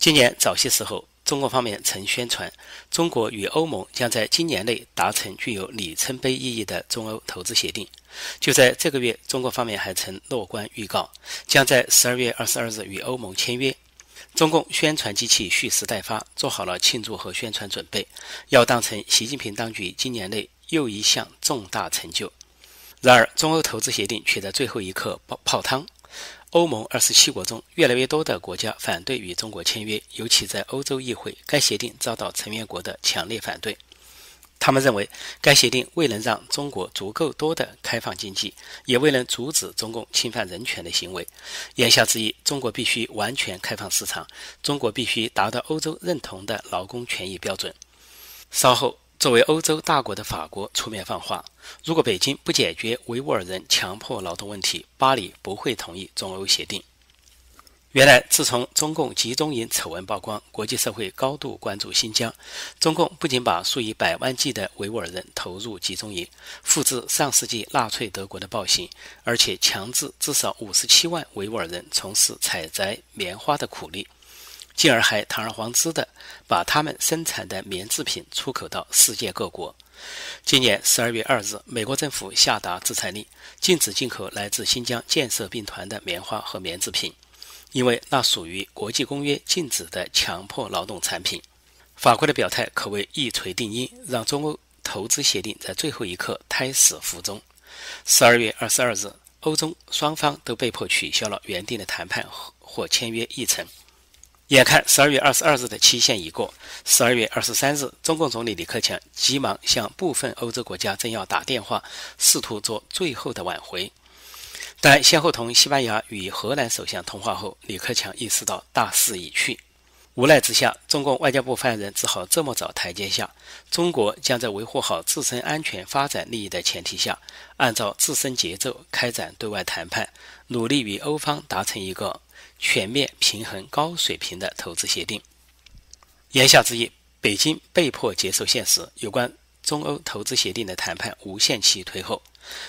今年早些时候，中国方面曾宣传，中国与欧盟将在今年内达成具有里程碑意义的中欧投资协定。就在这个月，中国方面还曾乐观预告，将在十二月二十二日与欧盟签约。中共宣传机器蓄势待发，做好了庆祝和宣传准备，要当成习近平当局今年内又一项重大成就。然而，中欧投资协定却在最后一刻泡泡汤。欧盟二十七国中，越来越多的国家反对与中国签约，尤其在欧洲议会，该协定遭到成员国的强烈反对。他们认为，该协定未能让中国足够多的开放经济，也未能阻止中共侵犯人权的行为。言下之意，中国必须完全开放市场，中国必须达到欧洲认同的劳工权益标准。稍后。作为欧洲大国的法国出面放话：如果北京不解决维吾尔人强迫劳动问题，巴黎不会同意中欧协定。原来，自从中共集中营丑闻曝光，国际社会高度关注新疆。中共不仅把数以百万计的维吾尔人投入集中营，复制上世纪纳粹德国的暴行，而且强制至少五十七万维吾尔人从事采摘棉花的苦力。进而还堂而皇之的把他们生产的棉制品出口到世界各国。今年十二月二日，美国政府下达制裁令，禁止进口来自新疆建设兵团的棉花和棉制品，因为那属于国际公约禁止的强迫劳动产品。法国的表态可谓一锤定音，让中欧投资协定在最后一刻胎死腹中。十二月二十二日，欧中双方都被迫取消了原定的谈判或签约议程。眼看十二月二十二日的期限已过，十二月二十三日，中共总理李克强急忙向部分欧洲国家政要打电话，试图做最后的挽回。但先后同西班牙与荷兰首相通话后，李克强意识到大势已去，无奈之下，中共外交部发言人只好这么找台阶下。中国将在维护好自身安全发展利益的前提下，按照自身节奏开展对外谈判，努力与欧方达成一个。全面平衡高水平的投资协定。言下之意，北京被迫接受现实，有关中欧投资协定的谈判无限期推后，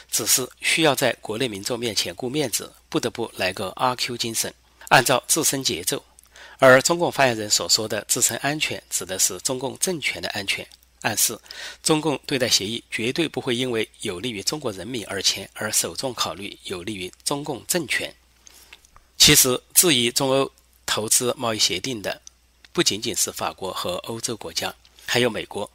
只是需要在国内民众面前顾面子，不得不来个阿 Q 精神，按照自身节奏。而中共发言人所说的自身安全，指的是中共政权的安全，暗示中共对待协议绝对不会因为有利于中国人民而签，而首重考虑有利于中共政权。其实，质疑中欧投资贸易协定的不仅仅是法国和欧洲国家，还有美国。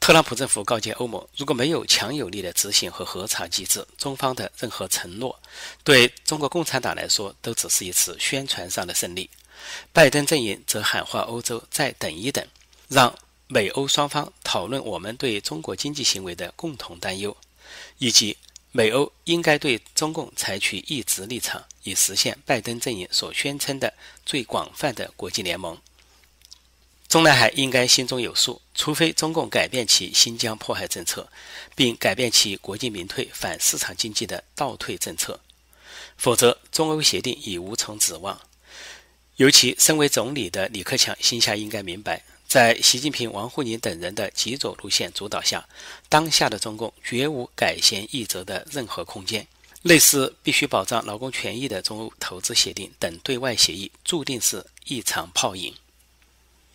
特朗普政府告诫欧盟，如果没有强有力的执行和核查机制，中方的任何承诺，对中国共产党来说都只是一次宣传上的胜利。拜登阵营则喊话欧洲再等一等，让美欧双方讨论我们对中国经济行为的共同担忧，以及。美欧应该对中共采取一致立场，以实现拜登阵营所宣称的最广泛的国际联盟。中南海应该心中有数，除非中共改变其新疆迫害政策，并改变其国进民退、反市场经济的倒退政策，否则中欧协定已无从指望。尤其身为总理的李克强心下应该明白。在习近平、王沪宁等人的极左路线主导下，当下的中共绝无改弦易辙的任何空间。类似必须保障劳工权益的中欧投资协定等对外协议，注定是一场泡影。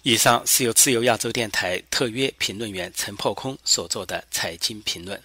以上是由自由亚洲电台特约评论员陈破空所做的财经评论。